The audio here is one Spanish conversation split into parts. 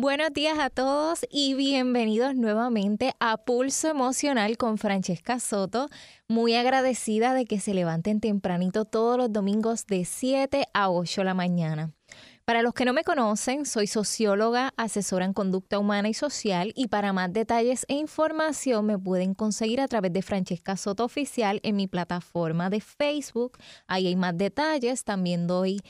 Buenos días a todos y bienvenidos nuevamente a Pulso Emocional con Francesca Soto. Muy agradecida de que se levanten tempranito todos los domingos de 7 a 8 de la mañana. Para los que no me conocen, soy socióloga, asesora en conducta humana y social y para más detalles e información me pueden conseguir a través de Francesca Soto Oficial en mi plataforma de Facebook. Ahí hay más detalles, también doy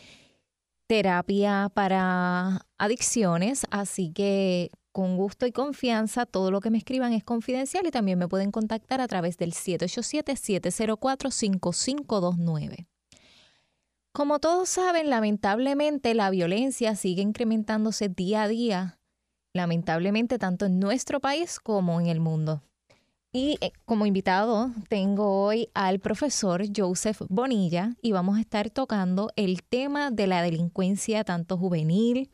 terapia para adicciones, así que con gusto y confianza todo lo que me escriban es confidencial y también me pueden contactar a través del 787-704-5529. Como todos saben, lamentablemente la violencia sigue incrementándose día a día, lamentablemente tanto en nuestro país como en el mundo. Y eh, como invitado tengo hoy al profesor Joseph Bonilla y vamos a estar tocando el tema de la delincuencia tanto juvenil,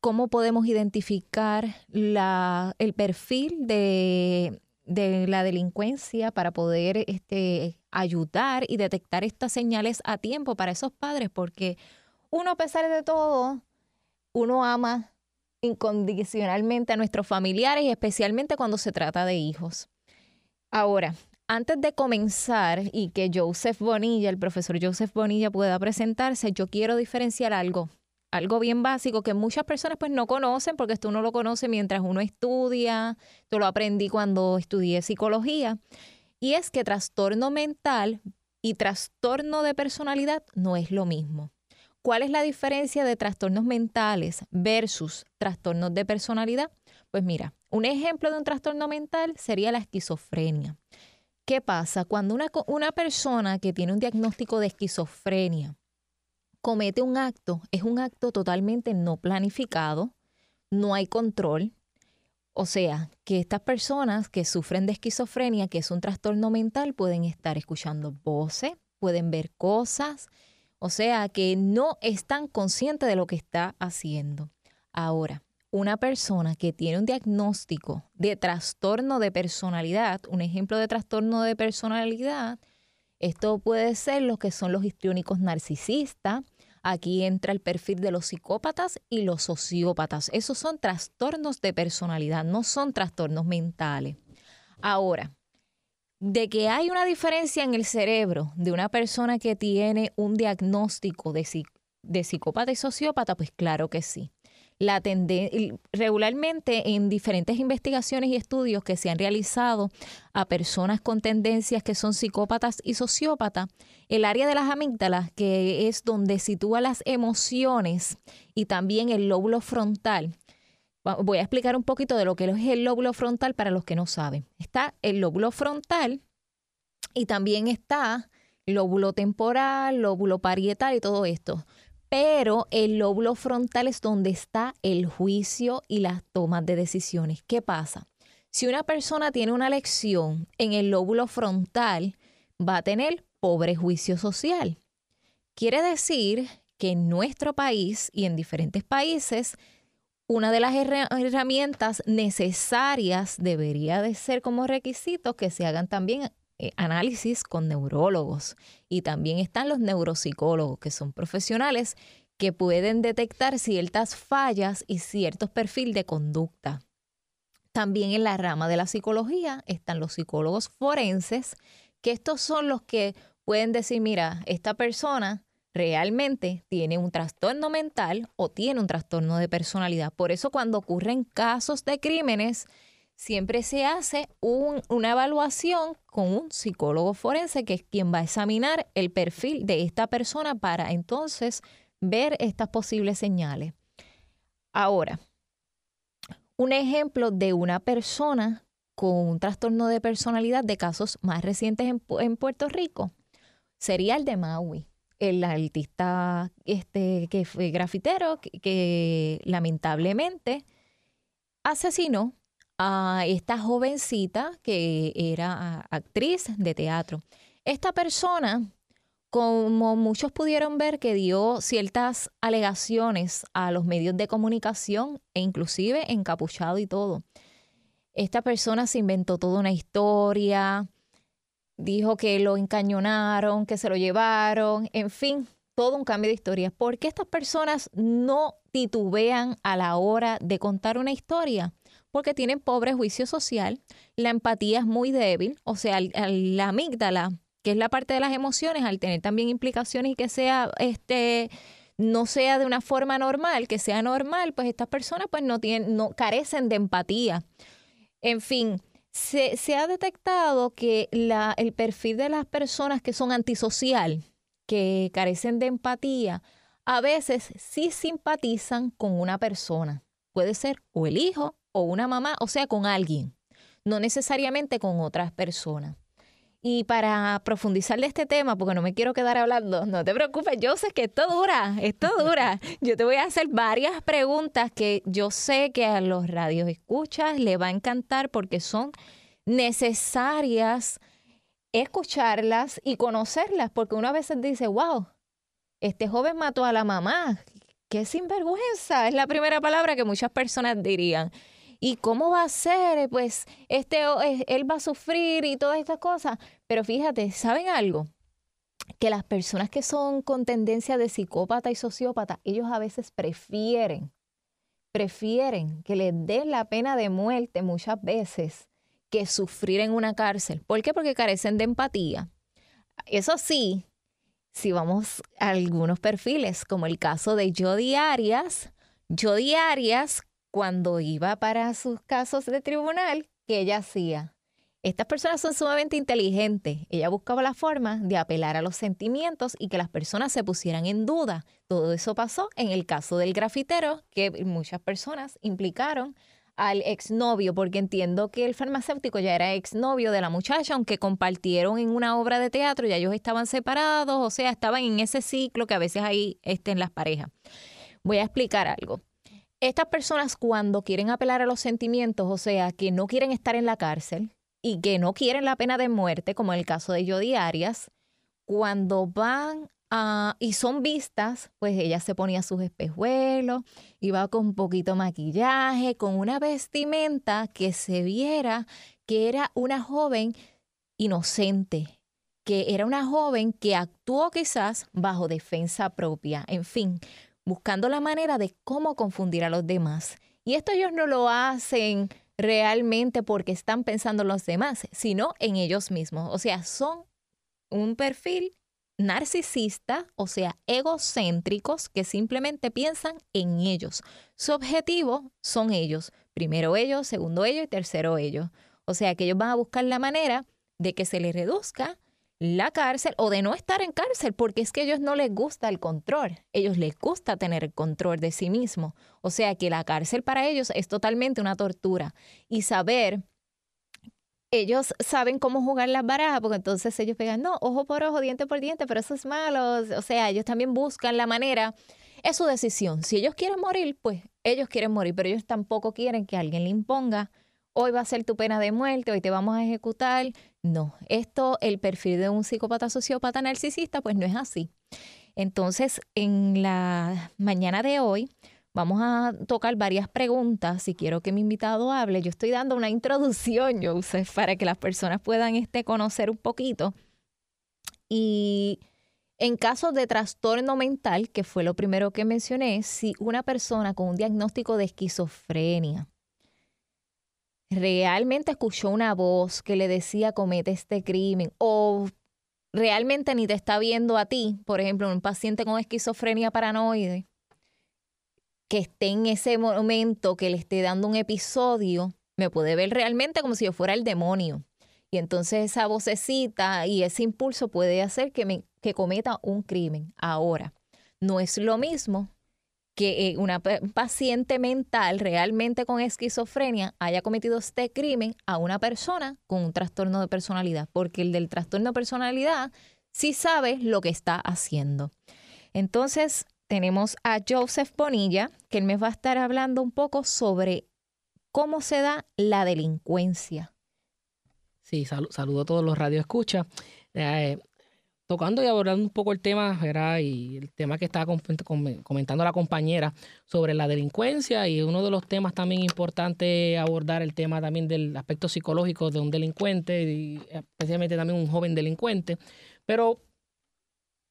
cómo podemos identificar la, el perfil de, de, la delincuencia para poder este, ayudar y detectar estas señales a tiempo para esos padres, porque uno a pesar de todo, uno ama incondicionalmente a nuestros familiares y especialmente cuando se trata de hijos. Ahora, antes de comenzar y que Joseph Bonilla, el profesor Joseph Bonilla pueda presentarse, yo quiero diferenciar algo, algo bien básico que muchas personas pues no conocen porque esto uno lo conoce mientras uno estudia, yo lo aprendí cuando estudié psicología, y es que trastorno mental y trastorno de personalidad no es lo mismo. ¿Cuál es la diferencia de trastornos mentales versus trastornos de personalidad? Pues mira, un ejemplo de un trastorno mental sería la esquizofrenia. ¿Qué pasa? Cuando una, una persona que tiene un diagnóstico de esquizofrenia comete un acto, es un acto totalmente no planificado, no hay control. O sea, que estas personas que sufren de esquizofrenia, que es un trastorno mental, pueden estar escuchando voces, pueden ver cosas, o sea, que no están conscientes de lo que está haciendo. Ahora, una persona que tiene un diagnóstico de trastorno de personalidad, un ejemplo de trastorno de personalidad, esto puede ser lo que son los histriónicos narcisistas. Aquí entra el perfil de los psicópatas y los sociópatas. Esos son trastornos de personalidad, no son trastornos mentales. Ahora, de que hay una diferencia en el cerebro de una persona que tiene un diagnóstico de, de psicópata y sociópata, pues claro que sí la regularmente en diferentes investigaciones y estudios que se han realizado a personas con tendencias que son psicópatas y sociópatas, el área de las amígdalas, que es donde sitúa las emociones y también el lóbulo frontal. Voy a explicar un poquito de lo que es el lóbulo frontal para los que no saben. Está el lóbulo frontal y también está lóbulo temporal, lóbulo parietal y todo esto pero el lóbulo frontal es donde está el juicio y las tomas de decisiones. ¿Qué pasa? Si una persona tiene una lección en el lóbulo frontal, va a tener pobre juicio social. Quiere decir que en nuestro país y en diferentes países, una de las herramientas necesarias debería de ser como requisito que se hagan también eh, análisis con neurólogos y también están los neuropsicólogos, que son profesionales que pueden detectar ciertas fallas y ciertos perfiles de conducta. También en la rama de la psicología están los psicólogos forenses, que estos son los que pueden decir, mira, esta persona realmente tiene un trastorno mental o tiene un trastorno de personalidad. Por eso cuando ocurren casos de crímenes, siempre se hace una evaluación con un psicólogo forense que es quien va a examinar el perfil de esta persona para entonces ver estas posibles señales. Ahora, un ejemplo de una persona con un trastorno de personalidad de casos más recientes en, Puerto Rico sería el de Maui, el artista este, que fue grafitero que lamentablemente asesinó a esta jovencita que era actriz de teatro. Esta persona, como muchos pudieron ver, que dio ciertas alegaciones a los medios de comunicación e inclusive encapuchado y todo. Esta persona se inventó toda una historia, dijo que lo encañonaron, que se lo llevaron, en fin, todo un cambio de historia. ¿Por qué estas personas no titubean a la hora de contar una historia? Porque tienen pobre juicio social, la empatía es muy débil, o sea, la amígdala, que es la parte de las emociones, al tener también implicaciones y que sea este no sea de una forma normal, que sea normal, pues estas personas pues no tienen, no carecen de empatía. En fin, se, ha detectado que el perfil de las personas que son antisocial, que carecen de empatía, a veces sí simpatizan con una persona. Puede ser o el hijo o una mamá, o sea, con alguien, no necesariamente con otras personas. Y para profundizar de este tema, porque no me quiero quedar hablando, no te preocupes, yo sé que esto dura, esto dura. Yo te voy a hacer varias preguntas que yo sé que a los radios escuchas le va a encantar porque son necesarias escucharlas y conocerlas, porque uno a veces dice, wow, este joven mató a la mamá, qué sinvergüenza, es la primera palabra que muchas personas dirían. ¿Y cómo va a ser? Pues este, él va a sufrir y todas estas cosas. Pero fíjate, ¿saben algo? Que las personas que son con tendencia de psicópata y sociópata, ellos a veces prefieren, prefieren que les den la pena de muerte muchas veces que sufrir en una cárcel. ¿Por qué? Porque carecen de empatía. Eso sí, si vamos a algunos perfiles, como el caso de Jodi Arias, Jodi Arias cuando iba para sus casos de tribunal, ¿qué ella hacía? Estas personas son sumamente inteligentes. Ella buscaba la forma de apelar a los sentimientos y que las personas se pusieran en duda. Todo eso pasó en el caso del grafitero, que muchas personas implicaron al exnovio, porque entiendo que el farmacéutico ya era exnovio de la muchacha, aunque compartieron en una obra de teatro, ya ellos estaban separados, o sea, estaban en ese ciclo que a veces ahí estén las parejas. Voy a explicar algo estas personas cuando quieren apelar a los sentimientos, o sea, que no quieren estar en la cárcel y que no quieren la pena de muerte, como en el caso de Jodi Arias, cuando van a, y son vistas, pues ella se ponía sus espejuelos, iba con poquito maquillaje, con una vestimenta que se viera que era una joven inocente, que era una joven que actuó quizás bajo defensa propia. En fin, buscando la manera de cómo confundir a los demás. Y esto ellos no lo hacen realmente porque están pensando en los demás, sino en ellos mismos. O sea, son un perfil narcisista, o sea, egocéntricos que simplemente piensan en ellos. Su objetivo son ellos. Primero ellos, segundo ellos y tercero ellos. O sea, que ellos van a buscar la manera de que se les reduzca la cárcel o de no estar en cárcel, porque es que a ellos no les gusta el control, ellos les gusta tener el control de sí mismos. O sea que la cárcel para ellos es totalmente una tortura. Y saber, ellos saben cómo jugar las barajas, porque entonces ellos pegan, no, ojo por ojo, diente por diente, pero eso es malo. O sea, ellos también buscan la manera, es su decisión. Si ellos quieren morir, pues ellos quieren morir, pero ellos tampoco quieren que alguien le imponga hoy va a ser tu pena de muerte, hoy te vamos a ejecutar. No, esto, el perfil de un psicópata sociópata narcisista, pues no es así. Entonces, en la mañana de hoy vamos a tocar varias preguntas. Si quiero que mi invitado hable, yo estoy dando una introducción, Joseph, para que las personas puedan este, conocer un poquito. Y en caso de trastorno mental, que fue lo primero que mencioné, si una persona con un diagnóstico de esquizofrenia, realmente escuchó una voz que le decía comete este crimen o realmente ni te está viendo a ti, por ejemplo, un paciente con esquizofrenia paranoide, que esté en ese momento, que le esté dando un episodio, me puede ver realmente como si yo fuera el demonio. Y entonces esa vocecita y ese impulso puede hacer que, me, que cometa un crimen. Ahora, no es lo mismo que eh, una paciente mental realmente con esquizofrenia haya cometido este crimen a una persona con un trastorno de personalidad, porque el del trastorno de personalidad sí sabe lo que está haciendo. Entonces, tenemos a Joseph Bonilla, que él me va a estar hablando un poco sobre cómo se da la delincuencia. Sí, saludo a todos los radioescuchas. Eh, tocando y abordando un poco el tema, ¿verdad? Y el tema que estaba comentando la compañera sobre la delincuencia y uno de los temas también importantes abordar el tema también del aspecto psicológico de un delincuente y especialmente también un joven delincuente. Pero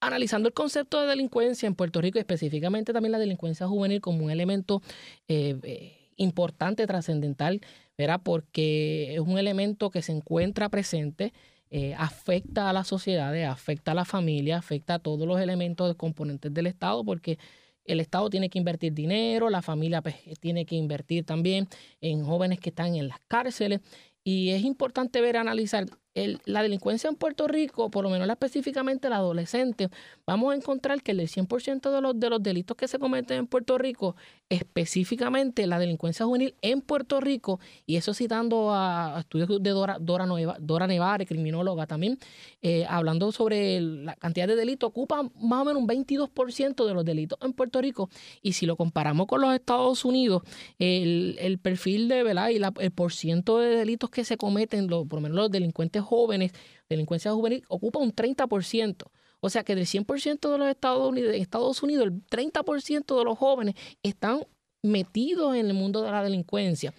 analizando el concepto de delincuencia en Puerto Rico, específicamente también la delincuencia juvenil como un elemento eh, eh, importante, trascendental, ¿verdad? porque es un elemento que se encuentra presente, eh, afecta a las sociedades, afecta a la familia, afecta a todos los elementos componentes del Estado, porque el Estado tiene que invertir dinero, la familia pues, tiene que invertir también en jóvenes que están en las cárceles. Y es importante ver, analizar la delincuencia en Puerto Rico, por lo menos específicamente la adolescente, vamos a encontrar que el 100% de los, de los delitos que se cometen en Puerto Rico, específicamente la delincuencia juvenil en Puerto Rico, y eso citando a, estudios de Dora, Dora, Dora Nevare, criminóloga también, eh, hablando sobre la cantidad de delitos, ocupa más o menos un 22% de los delitos en Puerto Rico, y si lo comparamos con los Estados Unidos, el, perfil de, ¿verdad? Y el porciento de delitos que se cometen, por lo menos los delincuentes jóvenes, delincuencia juvenil, ocupa un 30%. O sea que del 100% de los Estados Unidos, Estados Unidos, el 30% de los jóvenes están metidos en el mundo de la delincuencia.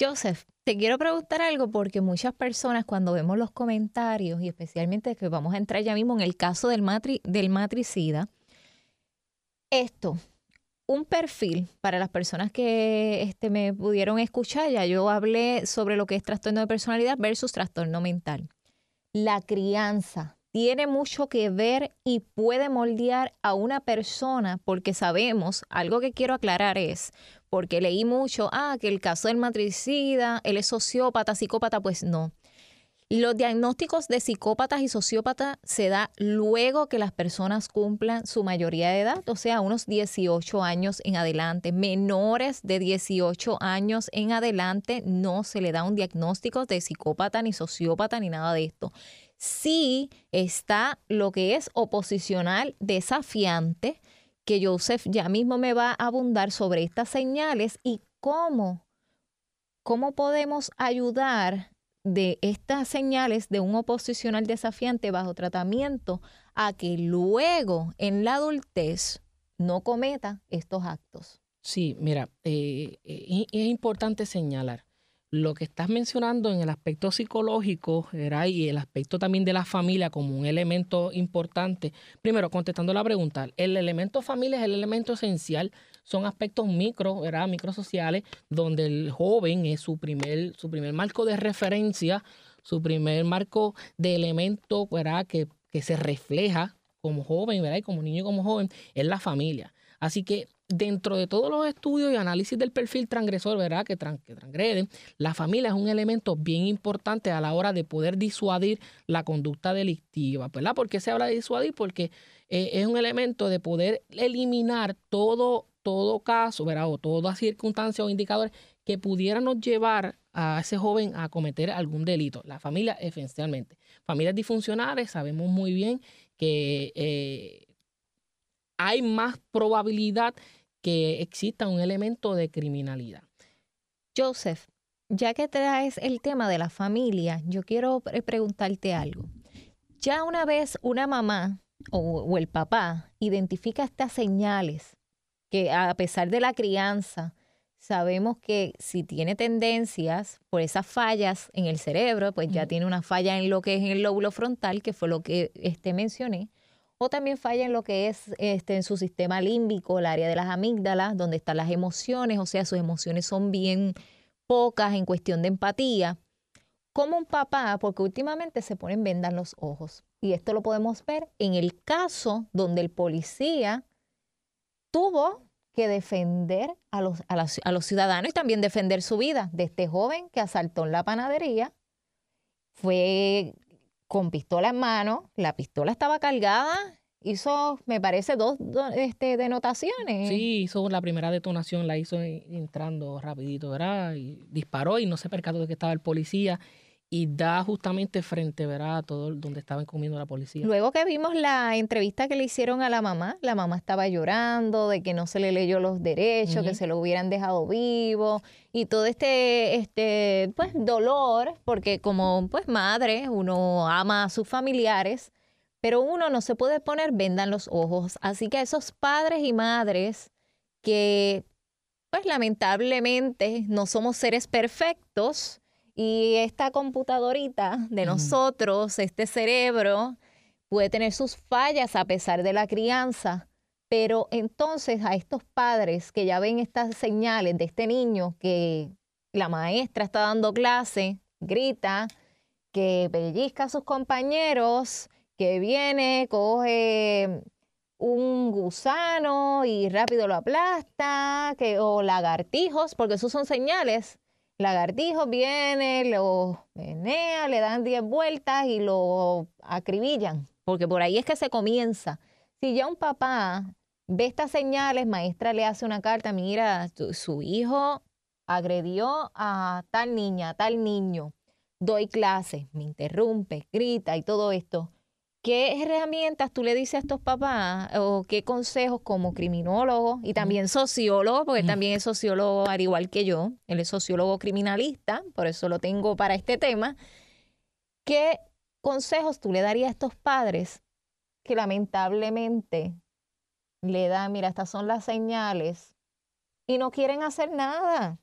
Joseph, te quiero preguntar algo porque muchas personas cuando vemos los comentarios y especialmente que vamos a entrar ya mismo en el caso del, del matricida, esto, un perfil para las personas que este, me pudieron escuchar, ya yo hablé sobre lo que es trastorno de personalidad versus trastorno mental. La crianza tiene mucho que ver y puede moldear a una persona porque sabemos, algo que quiero aclarar es, porque leí mucho, ah, que el caso del matricida, él es sociópata, psicópata, pues no. Los diagnósticos de psicópatas y sociópatas se da luego que las personas cumplan su mayoría de edad, o sea, unos 18 años en adelante. Menores de 18 años en adelante no se le da un diagnóstico de psicópata ni sociópata ni nada de esto. Sí está lo que es oposicional desafiante, que Joseph ya mismo me va a abundar sobre estas señales y cómo, cómo podemos ayudar de estas señales de un oposicional desafiante bajo tratamiento a que luego en la adultez no cometa estos actos. Sí, mira, eh, eh, es importante señalar lo que estás mencionando en el aspecto psicológico era y el aspecto también de la familia como un elemento importante. Primero, contestando la pregunta, el elemento familia es el elemento esencial, son aspectos micro, ¿verdad? microsociales, donde el joven es su primer, su primer marco de referencia, su primer marco de elemento ¿verdad? Que, que se refleja como joven, ¿verdad? Y como niño y como joven, es la familia. Así que dentro de todos los estudios y análisis del perfil transgresor, ¿verdad? Que, transgreden, la familia es un elemento bien importante a la hora de poder disuadir la conducta delictiva, ¿verdad? ¿Por qué se habla de disuadir? Porque eh, es un elemento de poder eliminar todo, todo caso, ¿verdad? O toda circunstancia o indicadores que pudieran llevar a ese joven a cometer algún delito. La familia, esencialmente. Familias disfuncionales, sabemos muy bien que eh, hay más probabilidad que exista un elemento de criminalidad. Joseph, ya que traes el tema de la familia, yo quiero preguntarte algo. Ya una vez una mamá o, el papá identifica estas señales que a pesar de la crianza, sabemos que si tiene tendencias por esas fallas en el cerebro, pues ya tiene una falla en lo que es el lóbulo frontal, que fue lo que este mencioné, o también falla en lo que es este, en su sistema límbico, el área de las amígdalas, donde están las emociones, o sea, sus emociones son bien pocas en cuestión de empatía. Como un papá, porque últimamente se ponen vendas los ojos. Y esto lo podemos ver en el caso donde el policía tuvo que defender a los, a los ciudadanos y también defender su vida de este joven que asaltó en la panadería. Fue con pistola en mano, la pistola estaba cargada, hizo, me parece, dos, este, denotaciones. Sí, hizo la primera detonación, la hizo entrando rapidito, ¿verdad? Y disparó y no se percató de que estaba el policía y da justamente frente, ¿verdad? A todo donde estaban comiendo la policía. Luego que vimos la entrevista que le hicieron a la mamá, la mamá estaba llorando de que no se le leyó los derechos, que se lo hubieran dejado vivo y todo este, este, pues, dolor, porque como, pues, madre, uno ama a sus familiares, pero uno no se puede poner venda en los ojos. Así que esos padres y madres que, pues, lamentablemente no somos seres perfectos, y esta computadorita de nosotros, este cerebro, puede tener sus fallas a pesar de la crianza, pero entonces a estos padres que ya ven estas señales de este niño que la maestra está dando clase, grita, que pellizca a sus compañeros, que viene, coge un gusano y rápido lo aplasta, que, o lagartijos, porque esos son señales. Lagartijos viene, lo menea, le dan 10 vueltas y lo acribillan, porque por ahí es que se comienza. Si ya un papá ve estas señales, maestra le hace una carta, mira, su hijo agredió a tal niña, a tal niño, doy clase, me interrumpe, grita y todo esto ¿Qué herramientas tú le dices a estos papás o qué consejos como criminólogo y también sociólogo, porque también es sociólogo al igual que yo, él es sociólogo criminalista, por eso lo tengo para este tema? ¿Qué consejos tú le darías a estos padres que lamentablemente le dan, mira, estas son las señales y no quieren hacer nada?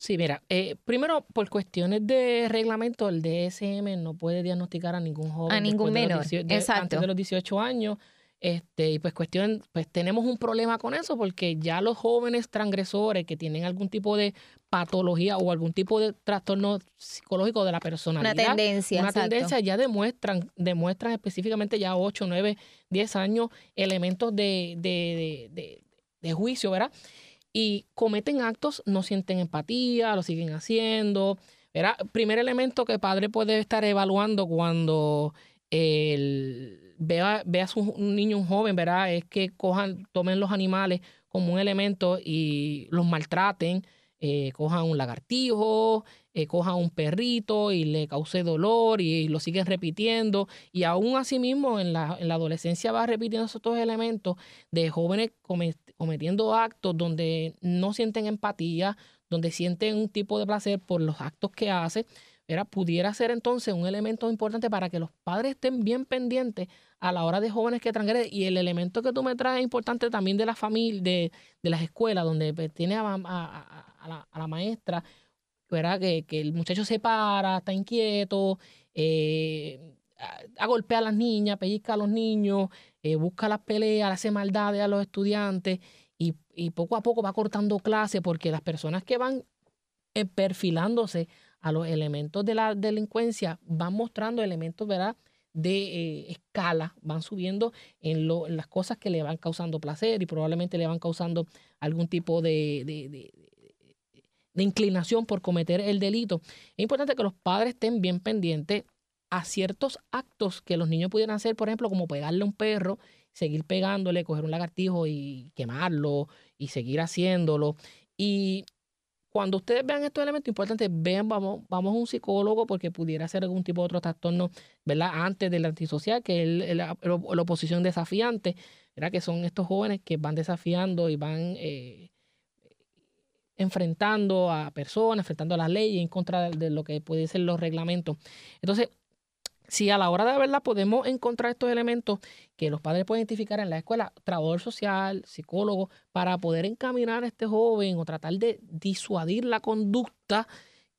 Sí, mira, eh, primero por cuestiones de reglamento, el DSM no puede diagnosticar a ningún joven. A ningún menor, exacto. Antes de los 18 años. Este, y pues cuestión, pues tenemos un problema con eso porque ya los jóvenes transgresores que tienen algún tipo de patología o algún tipo de trastorno psicológico de la personalidad. Una tendencia. Una tendencia ya demuestran, demuestran específicamente ya 8, 9, 10 años elementos de, de, de, de juicio, ¿verdad? Y cometen actos, no sienten empatía, lo siguen haciendo. Era primer elemento que padre puede estar evaluando cuando el, vea, a su niño, un joven, ¿verdad? Es que cojan, tomen los animales como un elemento y los maltraten, eh, cojan un lagartijo, eh, cojan un perrito y le cause dolor y, lo siguen repitiendo. Y aún así mismo en la, en la adolescencia va repitiendo esos dos elementos de jóvenes cometiendo actos donde no sienten empatía, donde sienten un tipo de placer por los actos que hace. Era, pudiera ser entonces un elemento importante para que los padres estén bien pendientes a la hora de jóvenes que transgreden. Y el elemento que tú me traes es importante también de la familia, de, de las escuelas, donde pues, tiene a, la, maestra, ¿verdad? Que, que, el muchacho se para, está inquieto, eh, a, golpear a las niñas, pellizca a los niños, eh, busca las peleas, hace maldades a los estudiantes y, y poco a poco va cortando clase porque las personas que van eh, perfilándose a los elementos de la delincuencia van mostrando elementos, ¿verdad? de eh, escala, van subiendo en, lo, las cosas que le van causando placer y probablemente le van causando algún tipo de, de, de, de, inclinación por cometer el delito. Es importante que los padres estén bien pendientes a ciertos actos que los niños pudieran hacer, por ejemplo, como pegarle a un perro, seguir pegándole, coger un lagartijo y quemarlo y seguir haciéndolo. Y cuando ustedes vean estos elementos importantes, vean, vamos, vamos a un psicólogo porque pudiera ser algún tipo de otro trastorno, ¿verdad? Antes del antisocial, que es la, oposición desafiante, ¿verdad? Que son estos jóvenes que van desafiando y van eh, enfrentando a personas, enfrentando a las leyes en contra de, lo que pueden ser los reglamentos. Entonces, si a la hora de verla podemos encontrar estos elementos que los padres pueden identificar en la escuela, trabajador social, psicólogo, para poder encaminar a este joven o tratar de disuadir la conducta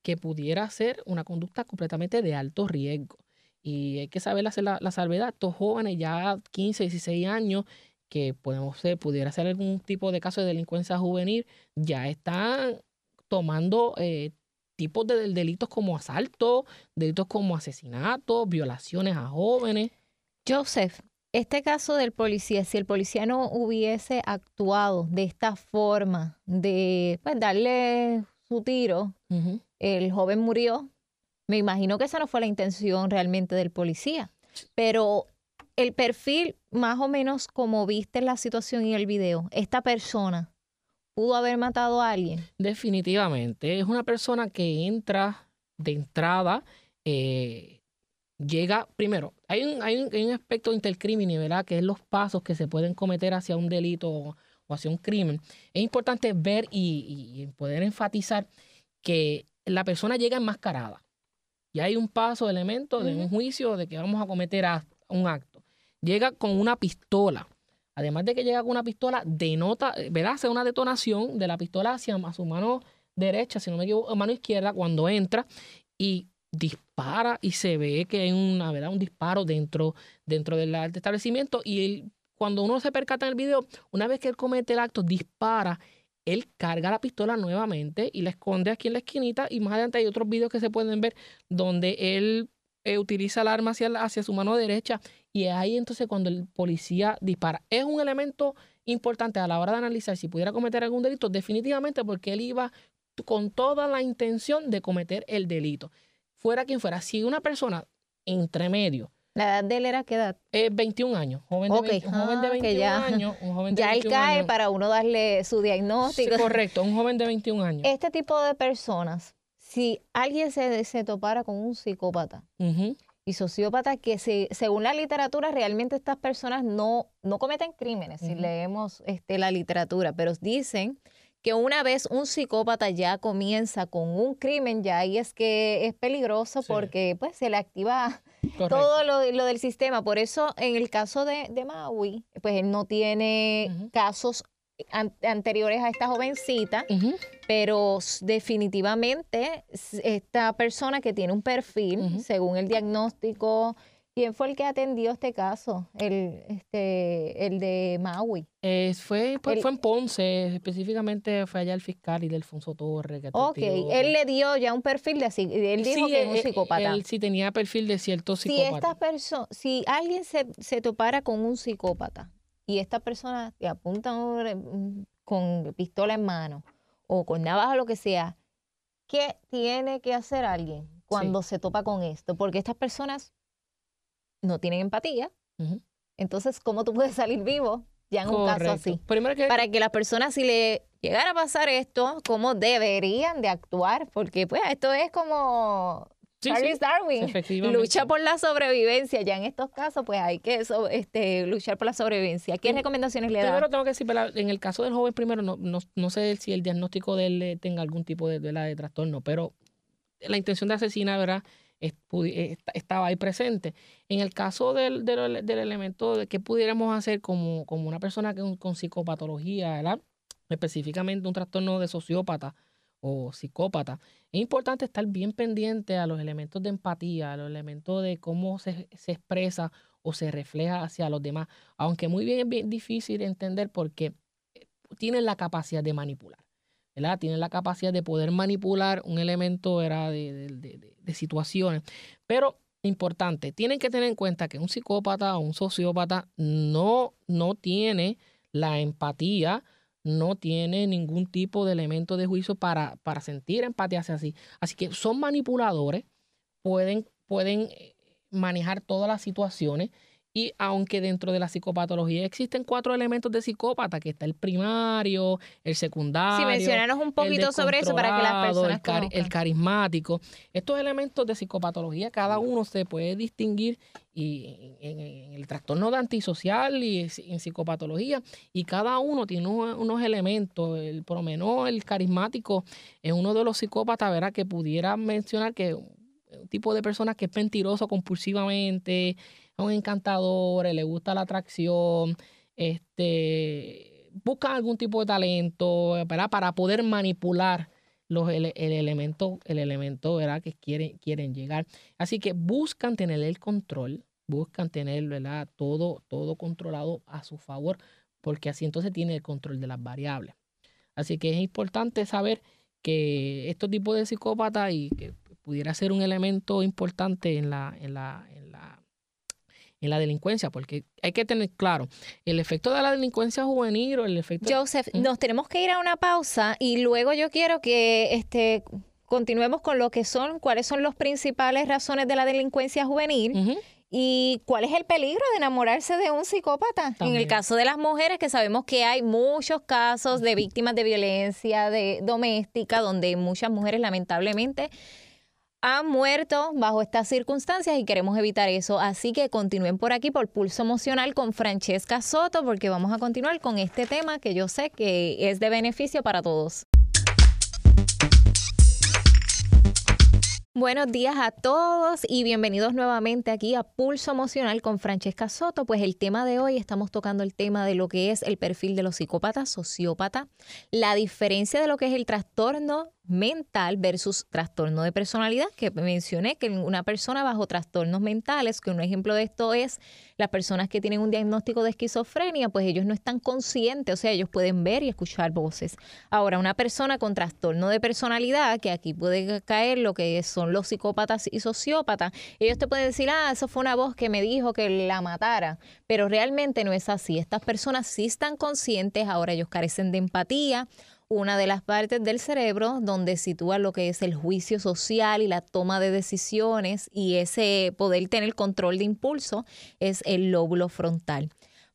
que pudiera ser una conducta completamente de alto riesgo. Y hay que saber hacer la, salvedad. Estos jóvenes ya 15, 16 años que podemos ser, pudiera ser algún tipo de caso de delincuencia juvenil, ya están tomando eh, tipos de delitos como asalto, delitos como asesinato, violaciones a jóvenes. Joseph, este caso del policía, si el policía no hubiese actuado de esta forma, de pues, darle su tiro, el joven murió. Me imagino que esa no fue la intención realmente del policía. Pero el perfil, más o menos como viste la situación y el video, esta persona pudo haber matado a alguien. Definitivamente. Es una persona que entra de entrada, eh, llega, primero, hay un, hay, un, aspecto intercrimen, ¿verdad? Que es los pasos que se pueden cometer hacia un delito o, hacia un crimen. Es importante ver y, poder enfatizar que la persona llega enmascarada. Y hay un paso, elemento de un juicio de que vamos a cometer un acto. Llega con una pistola además de que llega con una pistola, denota, ¿verdad? Hace una detonación de la pistola hacia su mano derecha, si no me equivoco, mano izquierda, cuando entra y dispara y se ve que hay una, ¿verdad? un disparo dentro, dentro del establecimiento y él, cuando uno se percata en el video, una vez que él comete el acto, dispara, él carga la pistola nuevamente y la esconde aquí en la esquinita y más adelante hay otros videos que se pueden ver donde él eh, utiliza el arma hacia, hacia su mano derecha y ahí entonces cuando el policía dispara. Es un elemento importante a la hora de analizar si pudiera cometer algún delito, definitivamente porque él iba con toda la intención de cometer el delito. Fuera quien fuera, si una persona entre medio. ¿La edad de él era qué edad? Eh, 21 años, joven de, 21 ah, ya, años. Un joven ya él cae para uno darle su diagnóstico. correcto, un joven de 21 años. Este tipo de personas, si alguien se, se topara con un psicópata y sociópata, que se, según la literatura realmente estas personas no, no cometen crímenes, si leemos este, la literatura, pero dicen que una vez un psicópata ya comienza con un crimen, ya ahí es que es peligroso porque pues se le activa todo lo, del sistema. Por eso en el caso de, de Maui, pues él no tiene casos anteriores a esta jovencita, pero definitivamente esta persona que tiene un perfil, según el diagnóstico ¿Quién fue el que atendió este caso? El, este, el de Maui. Eh, fue, pues, fue en Ponce, específicamente fue allá el fiscal y del Alfonso Torres. ok, él le dio ya un perfil de él dijo que es un eh, psicópata. Él sí tenía perfil de cierto psicópata. Si, si alguien se, se topara con un psicópata y esta persona te apunta con pistola en mano o con navaja o lo que sea, ¿qué tiene que hacer alguien cuando se topa con esto? Porque estas personas no tienen empatía. Entonces, ¿cómo tú puedes salir vivo ya en un caso así? Para que las personas, si le llegara a pasar esto, ¿cómo deberían de actuar? Porque pues esto es como Charles Darwin, lucha por la sobrevivencia. Ya en estos casos, pues hay que este, luchar por la sobrevivencia. ¿Qué recomendaciones le da? Primero tengo que decir, en el caso del joven, primero, no, no, sé si el diagnóstico de él tenga algún tipo de, de, de trastorno, pero la intención de asesinar, ¿verdad? estaba ahí presente. En el caso del, del, elemento de qué pudiéramos hacer como, como una persona con, con psicopatología, ¿verdad? específicamente un trastorno de sociópata o psicópata, es importante estar bien pendiente a los elementos de empatía, a los elementos de cómo se, se expresa o se refleja hacia los demás, aunque muy bien es bien difícil entender porque eh, tienen la capacidad de manipular. ¿verdad? Tienen la capacidad de poder manipular un elemento De, situaciones. Pero, importante, tienen que tener en cuenta que un psicópata o un sociópata no, no tiene la empatía, no tiene ningún tipo de elemento de juicio para, para sentir empatía hacia sí. Así que son manipuladores, pueden, pueden eh, manejar todas las situaciones y aunque dentro de la psicopatología existen cuatro elementos de psicópata, que está el primario, el secundario. Sí, mencionanos un poquito sobre eso para que las personas. El, el, carismático. Estos elementos de psicopatología, cada uno se puede distinguir y en, el trastorno de antisocial y en psicopatología, y cada uno tiene unos, elementos. El promenor, el carismático, es uno de los psicópatas, ¿verdad? Que pudiera mencionar que un tipo de persona que es mentiroso compulsivamente, son encantadores, le gusta la atracción, este, buscan algún tipo de talento para poder manipular los, el, elemento, el elemento ¿verdad? que quieren, quieren llegar. Así que buscan tener el control, buscan tener ¿verdad? Todo, todo controlado a su favor, porque así entonces tiene el control de las variables. Así que es importante saber que estos tipos de psicópatas y que pudiera ser un elemento importante en la, en la, en la delincuencia, porque hay que tener claro el efecto de la delincuencia juvenil o el efecto... Joseph, nos tenemos que ir a una pausa y luego yo quiero que este, continuemos con lo que son, cuáles son las principales razones de la delincuencia juvenil. ¿Y cuál es el peligro de enamorarse de un psicópata? En el caso de las mujeres, que sabemos que hay muchos casos de víctimas de violencia de, doméstica, donde muchas mujeres lamentablemente han muerto bajo estas circunstancias y queremos evitar eso. Así que continúen por aquí por Pulso Emocional con Francesca Soto porque vamos a continuar con este tema que yo sé que es de beneficio para todos. Buenos días a todos y bienvenidos nuevamente aquí a Pulso Emocional con Francesca Soto. Pues el tema de hoy estamos tocando el tema de lo que es el perfil de los psicópatas, sociópata, la diferencia de lo que es el trastorno mental versus trastorno de personalidad, que mencioné que una persona bajo trastornos mentales, que un ejemplo de esto es las personas que tienen un diagnóstico de esquizofrenia, pues ellos no están conscientes, o sea, ellos pueden ver y escuchar voces. Ahora, una persona con trastorno de personalidad, que aquí puede caer lo que son los psicópatas y sociópatas, ellos te pueden decir, ah, eso fue una voz que me dijo que la matara, pero realmente no es así. Estas personas sí están conscientes, ahora ellos carecen de empatía una de las partes del cerebro donde sitúa lo que es el juicio social y la toma de decisiones y ese poder tener control de impulso es el lóbulo frontal.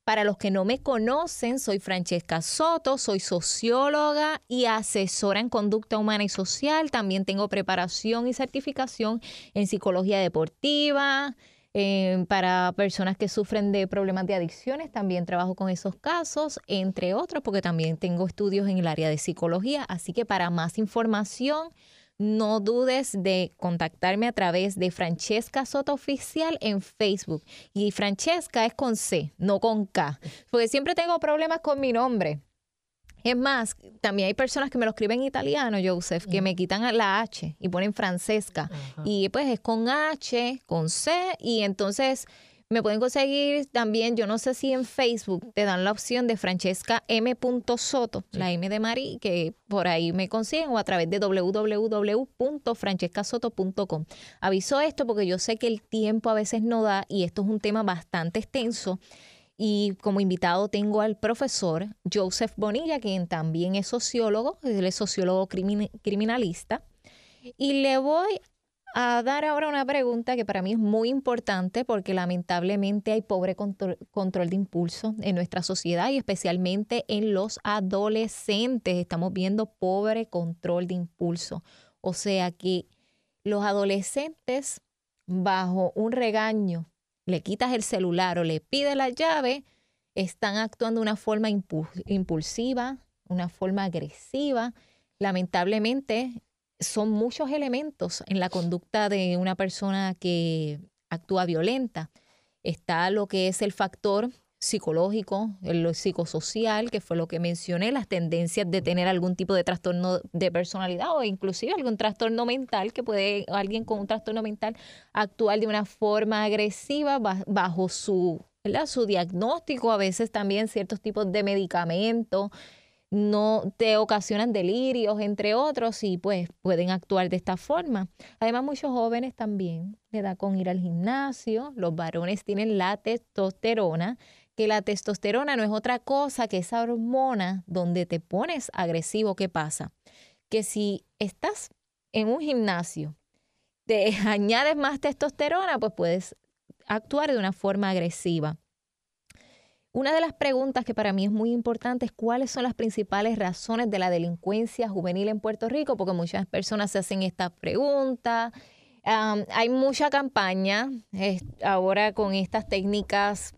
Para los que no me conocen, soy Francesca Soto, soy socióloga y asesora en conducta humana y social. También tengo preparación y certificación en psicología deportiva, eh, para personas que sufren de problemas de adicciones, también trabajo con esos casos, entre otros, porque también tengo estudios en el área de psicología. Así que para más información, no dudes de contactarme a través de Francesca Soto Oficial en Facebook. Y Francesca es con C, no con K, porque siempre tengo problemas con mi nombre. Es más, también hay personas que me lo escriben en italiano, Joseph, que me quitan la H y ponen Francesca. Y pues es con H, con C, y entonces me pueden conseguir también, yo no sé si en Facebook te dan la opción de Francesca M. Soto, la M de Mari, que por ahí me consiguen, o a través de www.francescasoto.com. Aviso esto porque yo sé que el tiempo a veces no da y esto es un tema bastante extenso y como invitado tengo al profesor Joseph Bonilla, quien también es sociólogo, él es sociólogo criminalista. Y le voy a dar ahora una pregunta que para mí es muy importante porque lamentablemente hay pobre control, control, de impulso en nuestra sociedad y especialmente en los adolescentes. Estamos viendo pobre control de impulso. O sea que los adolescentes bajo un regaño le quitas el celular o le pides la llave, están actuando de una forma impulsiva, una forma agresiva. Lamentablemente, son muchos elementos en la conducta de una persona que actúa violenta. Está lo que es el factor psicológico, lo psicosocial, que fue lo que mencioné, las tendencias de tener algún tipo de trastorno de personalidad o inclusive algún trastorno mental, que puede alguien con un trastorno mental actuar de una forma agresiva bajo su, su diagnóstico, a veces también ciertos tipos de medicamentos no te ocasionan delirios, entre otros, y pues pueden actuar de esta forma. Además, muchos jóvenes también le da con ir al gimnasio, los varones tienen la testosterona, que la testosterona no es otra cosa que esa hormona donde te pones agresivo. ¿Qué pasa? Que si estás en un gimnasio, te añades más testosterona, pues puedes actuar de una forma agresiva. Una de las preguntas que para mí es muy importante es cuáles son las principales razones de la delincuencia juvenil en Puerto Rico, porque muchas personas se hacen esta pregunta. hay mucha campaña ahora con estas técnicas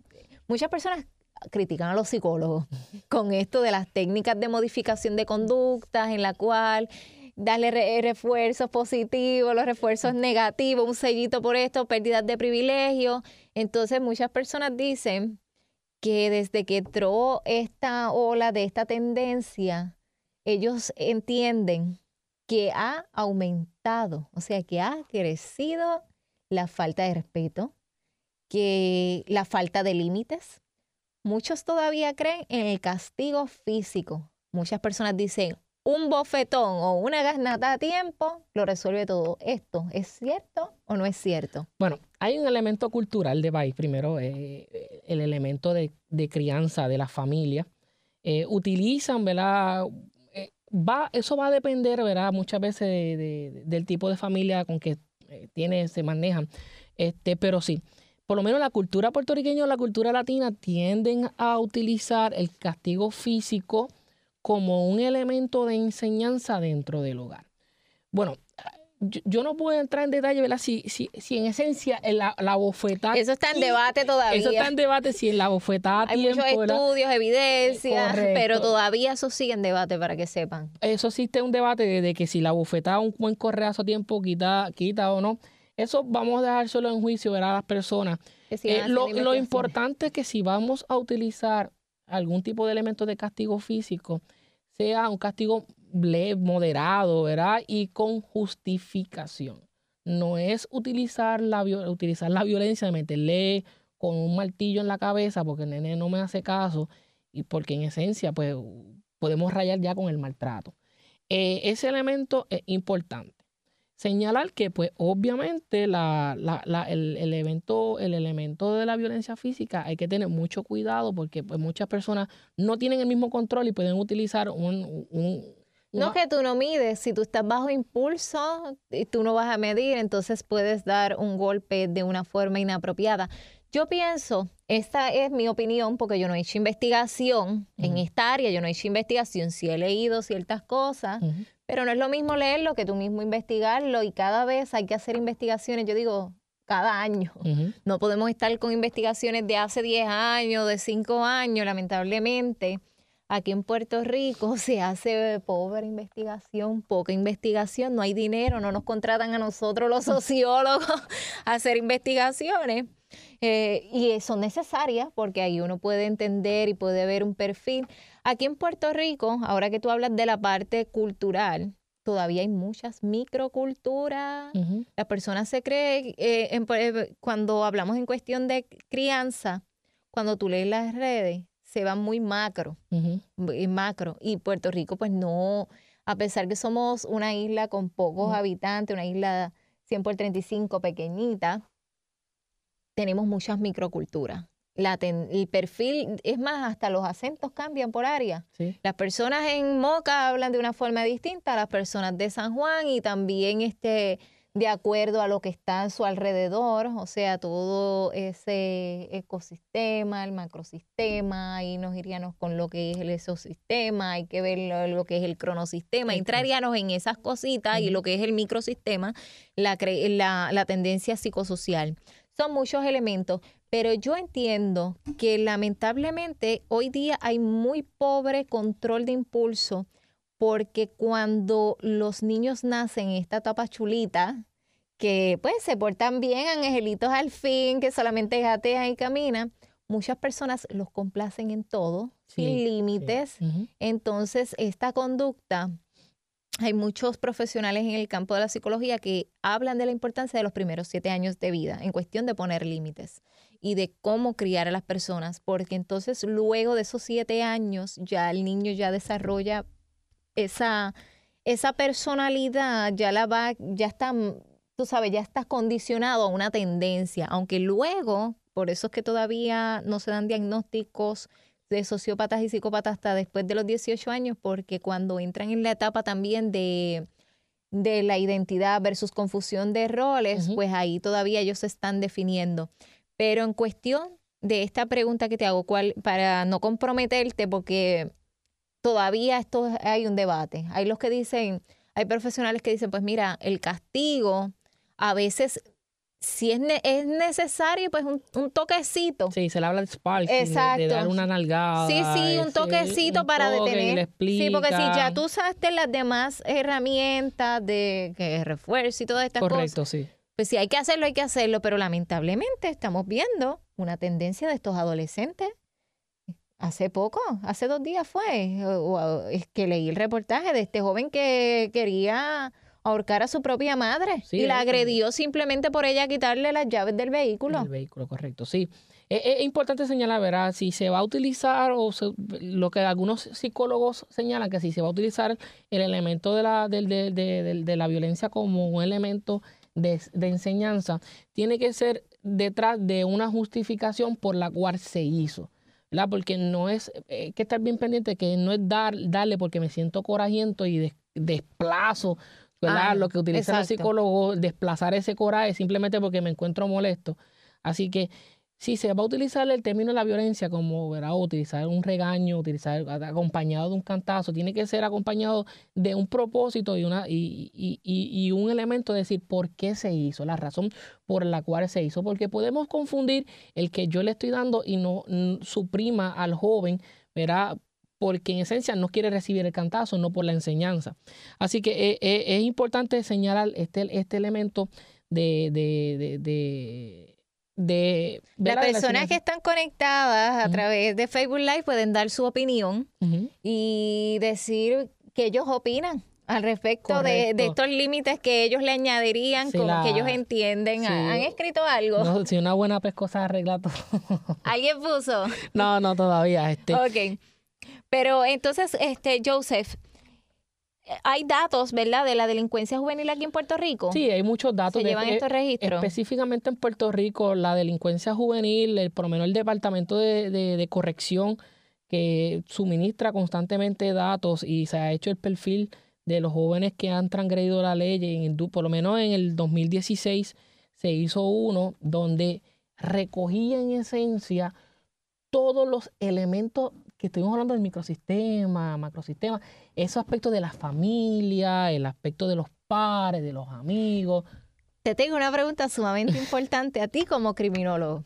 Muchas personas critican a los psicólogos con esto de las técnicas de modificación de conductas en la cual darle refuerzos positivos, los refuerzos negativos, un sellito por esto, pérdidas de privilegio. Entonces muchas personas dicen que desde que entró esta ola de esta tendencia, ellos entienden que ha aumentado, o sea, que ha crecido la falta de respeto, que la falta de límites. Muchos todavía creen en el castigo físico. Muchas personas dicen, un bofetón o una gasnata a tiempo lo resuelve todo. ¿Esto es cierto o no es cierto? Bueno, hay un elemento cultural de país. Primero, eh, el elemento de, crianza de la familia. Eh, utilizan, ¿verdad? Eh, va, eso va a depender, ¿verdad? Muchas veces del tipo de familia con que tiene, se manejan. Este, pero sí, por lo menos la cultura puertorriqueña o la cultura latina tienden a utilizar el castigo físico como un elemento de enseñanza dentro del hogar. Bueno, yo, no puedo entrar en detalle, ¿verdad? Si, si, si en esencia la, la bofetada... Eso está en debate todavía. Eso está en debate si en la bofetada Hay muchos estudios, evidencias, pero todavía eso sigue en debate para que sepan. Eso existe un debate de, que si la bofetada un buen correazo a tiempo quita, quita o no. Eso vamos a dejar solo en juicio ver a las personas. Eh, lo, importante es que si vamos a utilizar algún tipo de elemento de castigo físico, sea un castigo moderado, ¿verdad? Y con justificación. No es utilizar la, utilizar la violencia de meterle con un martillo en la cabeza porque el nene no me hace caso y porque en esencia pues podemos rayar ya con el maltrato. Eh, ese elemento es importante. Señalar que pues obviamente la, el, evento, el elemento de la violencia física hay que tener mucho cuidado porque pues muchas personas no tienen el mismo control y pueden utilizar un, un no que tú no mides, si tú estás bajo impulso y tú no vas a medir, entonces puedes dar un golpe de una forma inapropiada. Yo pienso, esta es mi opinión porque yo no he hecho investigación en esta área, yo no he hecho investigación, sí he leído ciertas cosas, pero no es lo mismo leerlo que tú mismo investigarlo y cada vez hay que hacer investigaciones, yo digo, cada año. No podemos estar con investigaciones de hace 10 años, de 5 años, lamentablemente. Aquí en Puerto Rico se hace pobre investigación, poca investigación, no hay dinero, no nos contratan a nosotros los sociólogos a hacer investigaciones. Eh, y son necesarias porque ahí uno puede entender y puede ver un perfil. Aquí en Puerto Rico, ahora que tú hablas de la parte cultural, todavía hay muchas microculturas. Las personas se creen, eh, cuando hablamos en cuestión de crianza, cuando tú lees las redes, se van muy macro, macro. Y Puerto Rico, pues no, a pesar que somos una isla con pocos habitantes, una isla 100 por 35 pequeñita, tenemos muchas microculturas. La el perfil, es más, hasta los acentos cambian por área. Las personas en Moca hablan de una forma distinta a las personas de San Juan y también este, de acuerdo a lo que está a su alrededor, o sea, todo ese ecosistema, el macrosistema, y nos iríamos con lo que es el exosistema, hay que ver lo, que es el cronosistema, entraríamos en esas cositas y lo que es el microsistema, la, la, la tendencia psicosocial. Son muchos elementos, pero yo entiendo que lamentablemente hoy día hay muy pobre control de impulso porque cuando los niños nacen en esta etapa chulita, que pues se portan bien, angelitos al fin, que solamente gatean y caminan, muchas personas los complacen en todo, sin límites. Entonces, esta conducta hay muchos profesionales en el campo de la psicología que hablan de la importancia de los primeros siete años de vida en cuestión de poner límites y de cómo criar a las personas, porque entonces luego de esos siete años ya el niño ya desarrolla esa, esa personalidad, ya la va, ya está, tú sabes, ya está condicionado a una tendencia, aunque luego, por eso es que todavía no se dan diagnósticos de sociópatas y psicópatas hasta después de los 18 años, porque cuando entran en la etapa también de, de la identidad versus confusión de roles, pues ahí todavía ellos se están definiendo. Pero en cuestión de esta pregunta que te hago, ¿cuál, para no comprometerte, porque todavía esto hay un debate. Hay los que dicen, hay profesionales que dicen, pues mira, el castigo a veces si es, es necesario, pues un, toquecito. Sí, se le habla de sparking, Exacto. De, dar una nalgada. Sí, sí, un toquecito para detener. Sí, porque si ya tú usaste las demás herramientas de que refuerzo y todas estas cosas. Correcto, sí. Pues si hay que hacerlo, hay que hacerlo, pero lamentablemente estamos viendo una tendencia de estos adolescentes. Hace poco, hace dos días fue, es que leí el reportaje de este joven que quería ahorcar a su propia madre y la agredió simplemente por ella quitarle las llaves del vehículo. El vehículo, correcto, sí. Es, importante señalar, ¿verdad? Si se va a utilizar, o lo que algunos psicólogos señalan, que si se va a utilizar el elemento de la, de, de, la violencia como un elemento de, enseñanza, tiene que ser detrás de una justificación por la cual se hizo. ¿verdad? Porque no es, hay que estar bien pendiente que no es dar, darle porque me siento corajiento y desplazo Ah, lo que utiliza el psicólogo, desplazar ese coraje simplemente porque me encuentro molesto. Así que si se va a utilizar el término de la violencia como, ¿verdad? utilizar un regaño, utilizar acompañado de un cantazo, tiene que ser acompañado de un propósito y, una, y, y, y, un elemento de decir por qué se hizo, la razón por la cual se hizo, porque podemos confundir el que yo le estoy dando y no suprima al joven, ¿verdad? porque en esencia no quiere recibir el cantazo, no por la enseñanza. Así que eh, eh, es importante señalar este, este elemento de, de, de, de las personas que están conectadas a través de Facebook Live pueden dar su opinión y decir ¿Qué ellos opinan al respecto de, de estos límites que ellos le añadirían, como que ellos entienden? ¿Han escrito algo? No, si una buena pescosa arregla todo. ¿Alguien puso? no, no, todavía. Este. Ok. Pero entonces, este, Joseph, hay datos, ¿verdad?, de la delincuencia juvenil aquí en Puerto Rico. Sí, hay muchos datos. ¿Se llevan estos registros? Específicamente en Puerto Rico, la delincuencia juvenil, el, por lo menos el Departamento de, de, Corrección, que suministra constantemente datos y se ha hecho el perfil de los jóvenes que han transgredido la ley, en, por lo menos en el 2016 se hizo uno donde recogía en esencia todos los elementos que estuvimos hablando del microsistema, macrosistema, esos aspectos de la familia, el aspecto de los pares, de los amigos. Te tengo una pregunta sumamente importante a ti como criminólogo.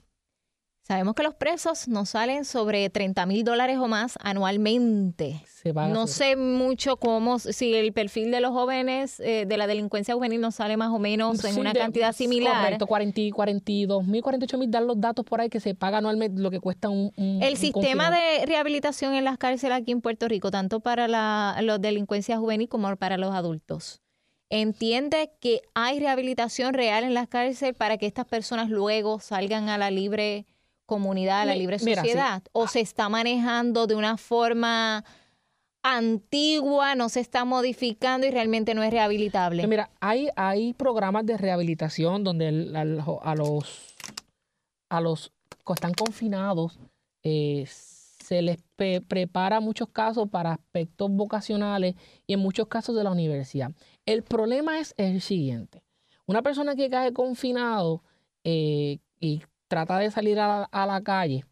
Sabemos que los presos nos salen sobre 30 mil dólares o más anualmente. no sé mucho cómo, si el perfil de los jóvenes eh, de la delincuencia juvenil nos sale más o menos en una cantidad similar. Correcto, 40, 42 mil, 48 mil, dan los datos por ahí que se paga anualmente lo que cuesta un... el sistema de rehabilitación en las cárceles aquí en Puerto Rico, tanto para la los delincuencia juvenil como para los adultos. ¿Entiende que hay rehabilitación real en las cárceles para que estas personas luego salgan a la libre comunidad, a la libre sociedad? ¿O se está manejando de una forma antigua, no se está modificando y realmente no es rehabilitable? Mira, hay, hay programas de rehabilitación donde a, los, a los que están confinados eh, se les prepara muchos casos para aspectos vocacionales y en muchos casos de la universidad. El problema es el siguiente. Una persona que cae confinado eh, y trata de salir a la, calle,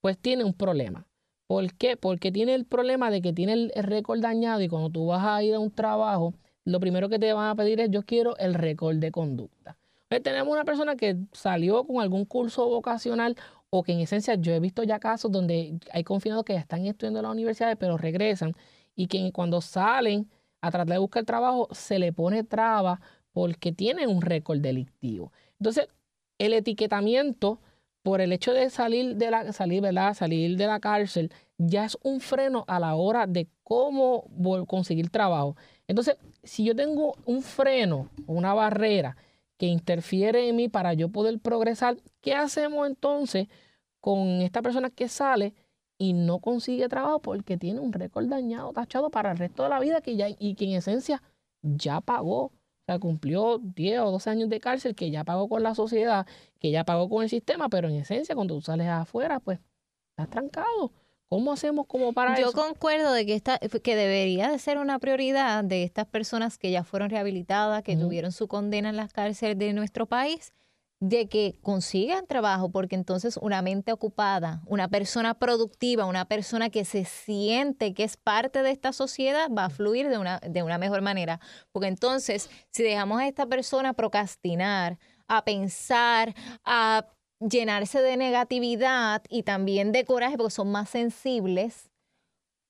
pues tiene un problema. ¿Por qué? Porque tiene el problema de que tiene el, récord dañado y cuando tú vas a ir a un trabajo, lo primero que te van a pedir es yo quiero el récord de conducta. Pues tenemos una persona que salió con algún curso vocacional o que en esencia yo he visto ya casos donde hay confinados que ya están estudiando en la universidad pero regresan y que cuando salen a tratar de buscar trabajo se le pone traba porque tienen un récord delictivo. Entonces, el etiquetamiento por el hecho de salir de la, salir, ¿verdad? salir de la cárcel ya es un freno a la hora de cómo conseguir trabajo. Entonces, si yo tengo un freno, una barrera que interfiere en mí para yo poder progresar, ¿qué hacemos entonces con esta persona que sale y no consigue trabajo porque tiene un récord dañado, tachado para el resto de la vida que ya, y que en esencia ya pagó o sea, cumplió 10 o 12 años de cárcel que ya pagó con la sociedad, que ya pagó con el sistema, pero en esencia cuando tú sales afuera, pues estás trancado. ¿Cómo hacemos como para Yo eso? Yo concuerdo de que esta, que debería de ser una prioridad de estas personas que ya fueron rehabilitadas, que tuvieron su condena en las cárceles de nuestro país, de que consigan trabajo, porque entonces una mente ocupada, una persona productiva, una persona que se siente que es parte de esta sociedad, va a fluir de una, de una mejor manera. Porque entonces, si dejamos a esta persona procrastinar, a pensar, a llenarse de negatividad y también de coraje, porque son más sensibles,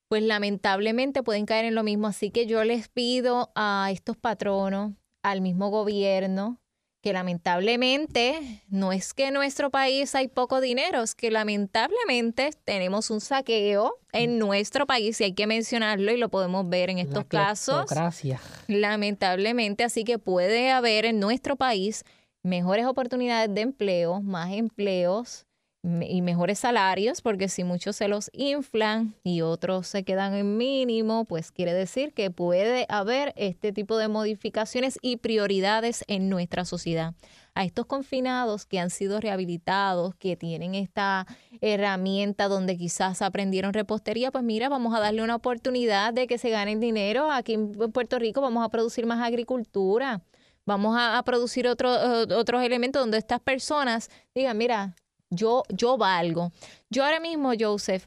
pues lamentablemente pueden caer en lo mismo. Así que yo les pido a estos patronos, al mismo gobierno, que lamentablemente no es que en nuestro país hay poco dinero, es que lamentablemente tenemos un saqueo en mm. nuestro país y hay que mencionarlo y lo podemos ver en estos casos. Gracias. Lamentablemente, así que puede haber en nuestro país mejores oportunidades de empleo, más empleos y mejores salarios, porque si muchos se los inflan y otros se quedan en mínimo, pues quiere decir que puede haber este tipo de modificaciones y prioridades en nuestra sociedad. A estos confinados que han sido rehabilitados, que tienen esta herramienta donde quizás aprendieron repostería, pues mira, vamos a darle una oportunidad de que se ganen dinero. Aquí en Puerto Rico vamos a producir más agricultura vamos a, producir otro, otros elementos donde estas personas digan, mira, yo, yo valgo. Yo ahora mismo, Joseph,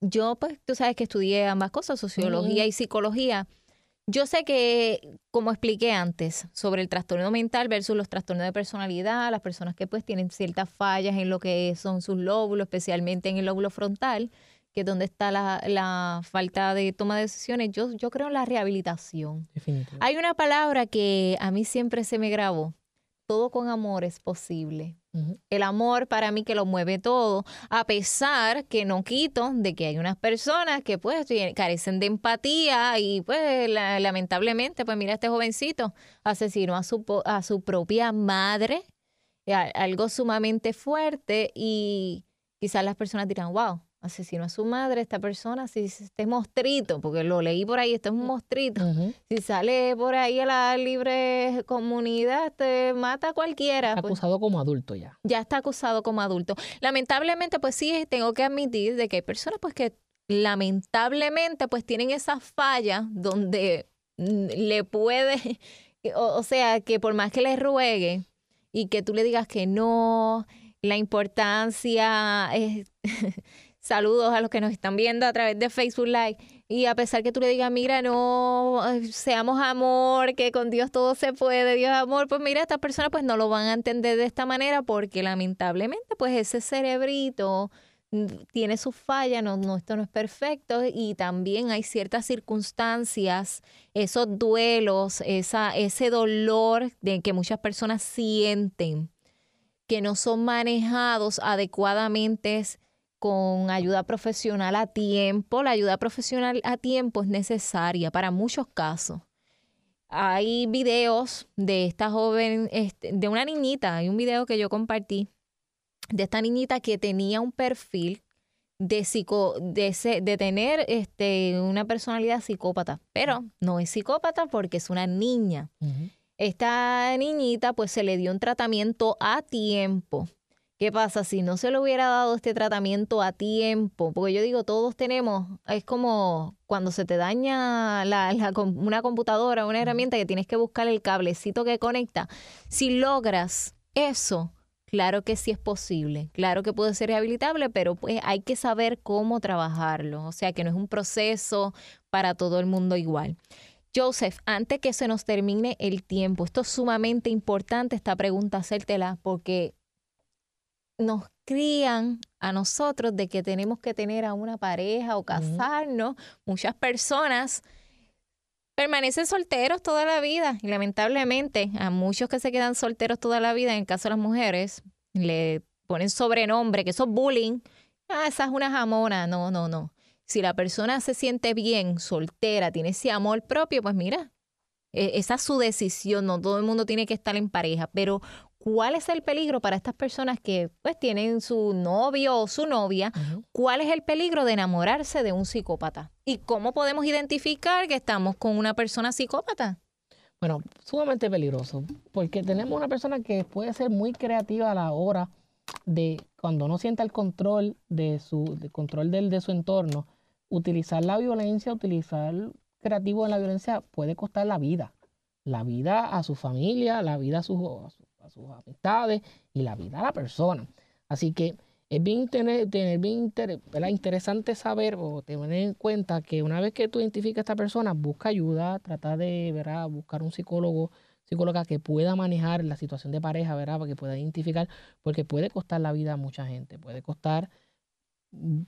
yo pues tú sabes que estudié ambas cosas, sociología y psicología. Yo sé que, como expliqué antes, sobre el trastorno mental versus los trastornos de personalidad, las personas que pues tienen ciertas fallas en lo que son sus lóbulos, especialmente en el lóbulo frontal, que es donde está la, la falta de toma de decisiones, yo, yo creo en la rehabilitación. Hay una palabra que a mí siempre se me grabó, todo con amor es posible. El amor para mí que lo mueve todo, a pesar que no quito de que hay unas personas que pues carecen de empatía y pues lamentablemente pues mira este jovencito asesinó a su, a su propia madre, algo sumamente fuerte y quizás las personas dirán, wow, asesinó a su madre, esta persona, si este mostrito, porque lo leí por ahí, este es un mostrito, si sale por ahí a la libre comunidad, te mata a cualquiera. Está pues acusado como adulto ya. Ya está acusado como adulto. Lamentablemente, pues sí, tengo que admitir de que hay personas pues que lamentablemente pues tienen esa falla donde le puede, o, o sea, que por más que le ruegue y que tú le digas que no, la importancia es Saludos a los que nos están viendo a través de Facebook Live. Y a pesar que tú le digas, mira, no, seamos amor, que con Dios todo se puede, Dios amor, pues mira, estas personas pues no lo van a entender de esta manera porque lamentablemente pues ese cerebrito mm, tiene sus fallas, no, no, esto no es perfecto y también hay ciertas circunstancias, esos duelos, esa, ese dolor de que muchas personas sienten que no son manejados adecuadamente con ayuda profesional a tiempo. La ayuda profesional a tiempo es necesaria para muchos casos. Hay videos de esta joven, este, de una niñita, hay un video que yo compartí de esta niñita que tenía un perfil de, psico, de, de tener este, una personalidad psicópata, pero no es psicópata porque es una niña. Esta niñita pues se le dio un tratamiento a tiempo ¿Qué pasa si no se le hubiera dado este tratamiento a tiempo? Porque yo digo, todos tenemos, es como cuando se te daña una computadora, una herramienta que tienes que buscar el cablecito que conecta. Si logras eso, claro que sí es posible, claro que puede ser rehabilitable, pero pues hay que saber cómo trabajarlo. O sea que no es un proceso para todo el mundo igual. Joseph, antes que se nos termine el tiempo, esto es sumamente importante esta pregunta hacértela porque nos crían a nosotros de que tenemos que tener a una pareja o casarnos. Muchas personas permanecen solteros toda la vida y lamentablemente a muchos que se quedan solteros toda la vida, en el caso de las mujeres, le ponen sobrenombre, que eso es bullying. Ah, esa es una jamona. No, no, no. Si la persona se siente bien, soltera, tiene ese amor propio, pues mira, e, esa es su decisión, no todo el mundo tiene que estar en pareja, pero ¿Cuál es el peligro para estas personas que pues tienen su novio o su novia? ¿Cuál es el peligro de enamorarse de un psicópata? ¿Y cómo podemos identificar que estamos con una persona psicópata? Bueno, sumamente peligroso, porque tenemos una persona que puede ser muy creativa a la hora de, cuando no sienta el control de su, control del, de su entorno, utilizar la violencia, utilizar creativo en la violencia puede costar la vida. La vida a su familia, la vida a sus, sus amistades y la vida de la persona. Así que es bien, tener, tener bien interesante saber o tener en cuenta que una vez que tú identificas a esta persona, busca ayuda, trata de ¿verdad? buscar un psicólogo, psicóloga que pueda manejar la situación de pareja, ¿verdad? Para que pueda identificar, porque puede costar la vida a mucha gente, puede costar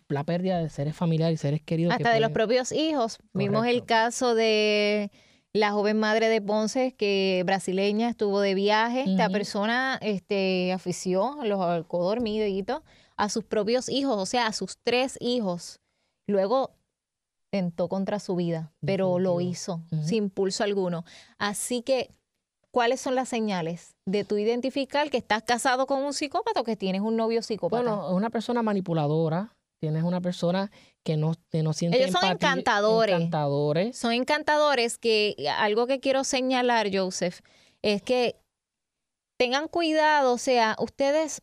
la pérdida de seres familiares y seres queridos. Hasta de los propios hijos. Vimos el caso de la joven madre de Ponce, que brasileña, estuvo de viaje. Esta persona este, afició, los alcó dormiditos, a sus propios hijos, o sea, a sus tres hijos. Luego tentó contra su vida, pero lo hizo sin impulso alguno. Así que, ¿cuáles son las señales de tu identificar que estás casado con un psicópata o que tienes un novio psicópata? Bueno, una persona manipuladora, tienes una persona que no, que no siente Ellos son encantadores. encantadores. Son encantadores que algo que quiero señalar, Joseph, es que tengan cuidado, o sea, ustedes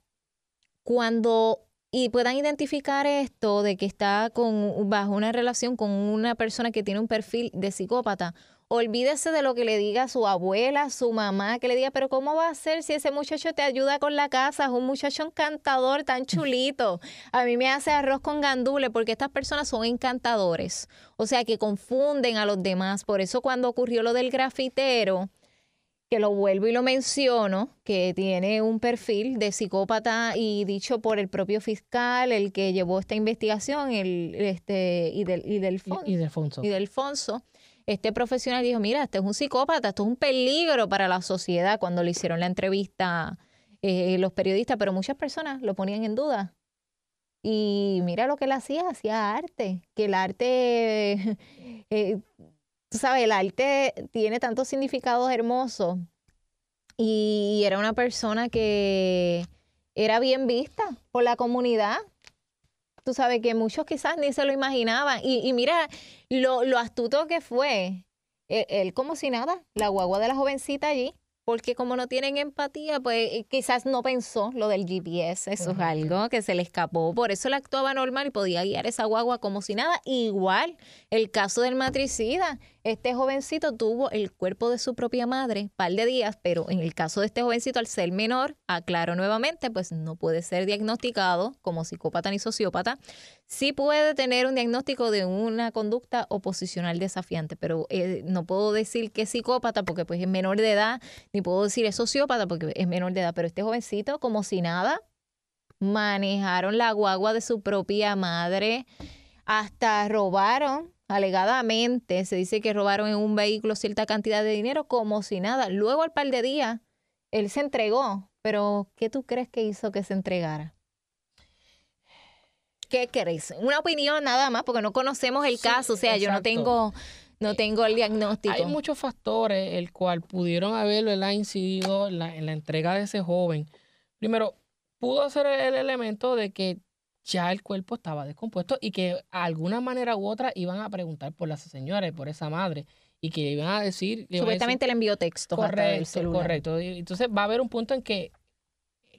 cuando y puedan identificar esto de que está con bajo una relación con una persona que tiene un perfil de psicópata Olvídese de lo que le diga su abuela, su mamá, que le diga, pero ¿cómo va a ser si ese muchacho te ayuda con la casa? Es un muchacho encantador, tan chulito. A mí me hace arroz con gandule porque estas personas son encantadores. O sea, que confunden a los demás. Por eso cuando ocurrió lo del grafitero, que lo vuelvo y lo menciono, que tiene un perfil de psicópata y dicho por el propio fiscal, el que llevó esta investigación, el este y del y del, y, y del Fonso este profesional dijo, mira, este es un psicópata, esto es un peligro para la sociedad cuando le hicieron la entrevista eh, los periodistas, pero muchas personas lo ponían en duda. Y mira lo que él hacía, hacía arte, que el arte, eh, tú sabes, el arte tiene tantos significados hermosos. Y era una persona que era bien vista por la comunidad. Tú sabes que muchos quizás ni se lo imaginaban. Y, mira lo, lo, astuto que fue. Él, él, como si nada, la guagua de la jovencita allí, porque como no tienen empatía, pues eh, quizás no pensó lo del GPS, eso es algo que se le escapó, por eso le actuaba normal y podía guiar esa guagua como si nada. Igual, el caso del matricida, este jovencito tuvo el cuerpo de su propia madre, par de días, pero en el caso de este jovencito, al ser menor, aclaro nuevamente, pues no puede ser diagnosticado como psicópata ni sociópata, sí puede tener un diagnóstico de una conducta oposicional desafiante, pero eh, no puedo decir que es psicópata porque pues es menor de edad, ni puedo decir es sociópata porque es menor de edad, pero este jovencito, como si nada, manejaron la guagua de su propia madre, hasta robaron, alegadamente, se dice que robaron en un vehículo cierta cantidad de dinero, como si nada. Luego, al par de días, él se entregó, pero ¿qué tú crees que hizo que se entregara? ¿Qué queréis? Una opinión nada más, porque no conocemos el caso, o sea, yo no tengo no eh, tengo el diagnóstico. Hay muchos factores el cual pudieron haberlo incidido en la, entrega de ese joven. Primero, pudo ser el elemento de que ya el cuerpo estaba descompuesto y que de alguna manera u otra iban a preguntar por las señoras, por esa madre, y que iban a decir... Supuestamente le envió texto. Correcto, correcto. Entonces va a haber un punto en que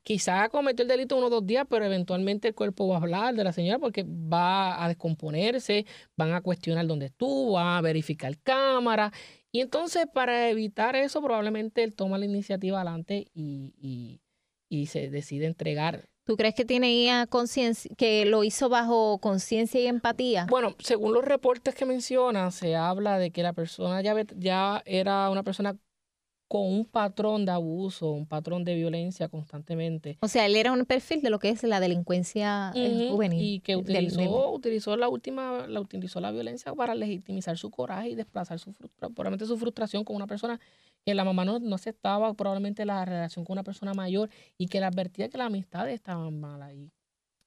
quizá cometió el delito uno o dos días, pero eventualmente el cuerpo va a hablar de la señora porque va a descomponerse, van a cuestionar dónde estuvo, van a verificar cámara. Y entonces, para evitar eso, probablemente él toma la iniciativa adelante y, y, se decide entregar. ¿Tú crees que tenía conciencia, que lo hizo bajo conciencia y empatía? Bueno, según los reportes que menciona, se habla de que la persona ya, ya era una persona con un patrón de abuso, un patrón de violencia constantemente. O sea, él era un perfil de lo que es la delincuencia eh, juvenil. Y que utilizó, utilizó la última, la utilizó la violencia para legitimizar su coraje y desplazar su probablemente su frustración con una persona que la mamá no, no aceptaba probablemente la relación con una persona mayor y que le advertía que las amistades estaban malas. Y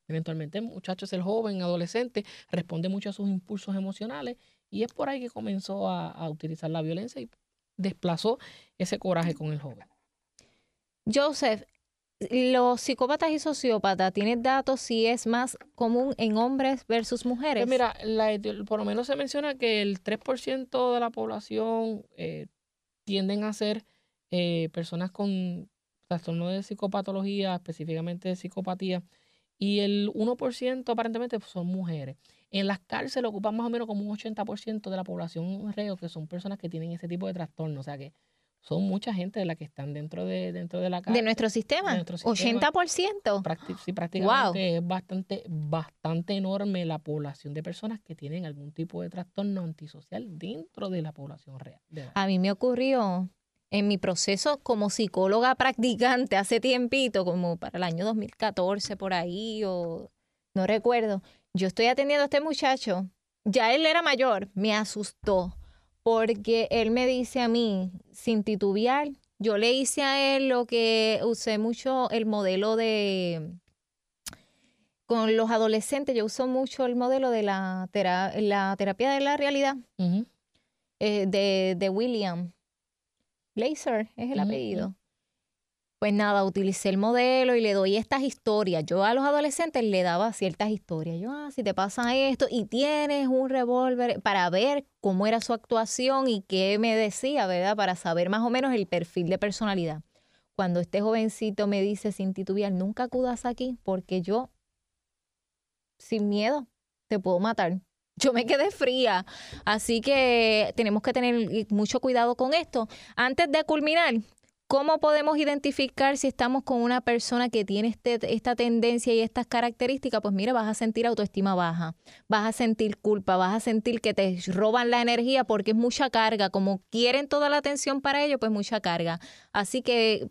eventualmente el muchacho es el joven, adolescente, responde mucho a sus impulsos emocionales y es por ahí que comenzó a, a utilizar la violencia y desplazó ese coraje con el joven. Joseph, los psicópatas y sociópatas, ¿tienes datos si es más común en hombres versus mujeres? Pues mira, por lo menos se menciona que el 3% de la población eh, tienden a ser eh, personas con trastorno de psicopatología, específicamente de psicopatía, y el 1% aparentemente son mujeres. En las cárceles ocupan más o menos como un 80% de la población reo, que son personas que tienen ese tipo de trastorno. O sea que son mucha gente de la que están dentro de, dentro de la cárcel. ¿De nuestro sistema? De 80%. sí, prácticamente es bastante, bastante enorme la población de personas que tienen algún tipo de trastorno antisocial dentro de la población real. A mí me ocurrió en mi proceso como psicóloga practicante hace tiempito, como para el año 2014 por ahí, o no recuerdo, yo estoy atendiendo a este muchacho, ya él era mayor, me asustó, porque él me dice a mí, sin titubear, yo le hice a él lo que usé mucho el modelo de, con los adolescentes, yo uso mucho el modelo de la, la terapia de la realidad eh, de, de, William. Laser es el apellido. Pues nada, utilicé el modelo y le doy estas historias. Yo a los adolescentes le daba ciertas historias. Yo, ah, si te pasa esto y tienes un revólver para ver cómo era su actuación y qué me decía, ¿verdad? Para saber más o menos el perfil de personalidad. Cuando este jovencito me dice sin titubear, nunca acudas aquí porque yo, sin miedo, te puedo matar. Yo me quedé fría. Así que tenemos que tener mucho cuidado con esto. Antes de culminar, ¿Cómo podemos identificar si estamos con una persona que tiene este, esta tendencia y estas características? Pues mira, vas a sentir autoestima baja, vas a sentir culpa, vas a sentir que te roban la energía porque es mucha carga. Como quieren toda la atención para ello, pues mucha carga. Así que,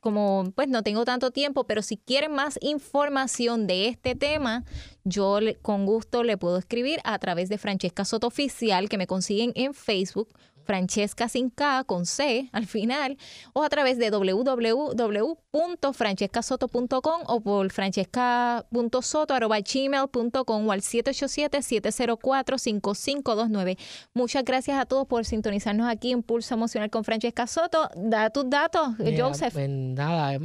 como pues no tengo tanto tiempo, pero si quieren más información de este tema, yo con gusto le puedo escribir a través de Francesca Soto Oficial, que me consiguen en Facebook Francesca sin K con C al final o a través de www www.francescasoto.com o por francesca.soto.gmail.com o al 787-704-5529. Muchas gracias a todos por sintonizarnos aquí en Pulso Emocional con Francesca Soto. Da tus datos, Joseph. Pues nada,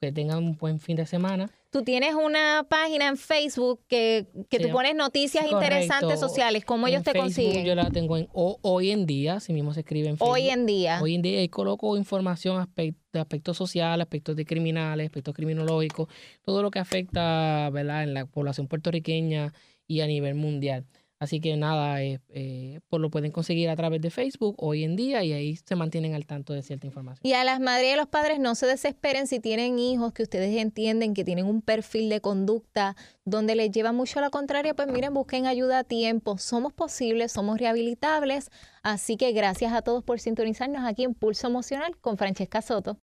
que tengan un buen fin de semana. Tú tienes una página en Facebook que, que tú pones noticias interesantes sociales. ¿Cómo ellos te consiguen? Yo la tengo en Hoy en Día, si mismo se escribe en Facebook. Hoy en Día. Hoy en Día y coloco información de aspectos sociales, aspectos de criminales, aspectos criminológicos, todo lo que afecta ¿verdad? en la población puertorriqueña y a nivel mundial. Así que nada, eh, eh, pues lo pueden conseguir a través de Facebook hoy en día y ahí se mantienen al tanto de cierta información. Y a las madres y a los padres no se desesperen si tienen hijos que ustedes entienden que tienen un perfil de conducta donde les lleva mucho a la contraria, pues miren, busquen ayuda a tiempo. Somos posibles, somos rehabilitables. Así que gracias a todos por sintonizarnos aquí en Pulso Emocional con Francesca Soto.